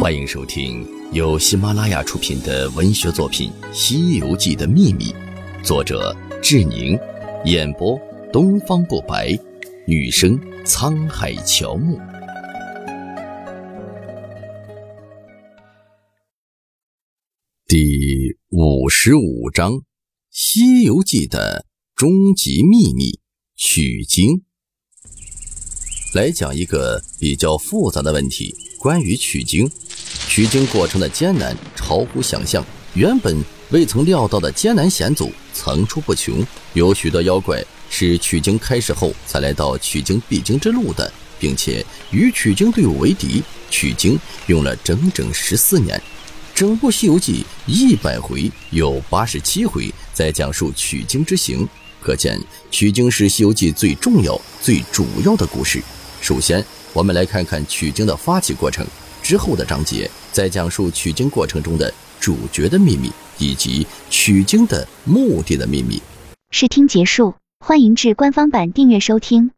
欢迎收听由喜马拉雅出品的文学作品《西游记的秘密》，作者志宁，演播东方不白，女生沧海乔木。第五十五章《西游记的终极秘密》取经。来讲一个比较复杂的问题，关于取经。取经过程的艰难超乎想象，原本未曾料到的艰难险阻层出不穷。有许多妖怪是取经开始后才来到取经必经之路的，并且与取经队伍为敌。取经用了整整十四年。整部《西游记》一百回，有八十七回在讲述取经之行，可见取经是《西游记》最重要、最主要的故事。首先，我们来看看取经的发起过程，之后的章节在讲述取经过程中的主角的秘密以及取经的目的的秘密。试听结束，欢迎至官方版订阅收听。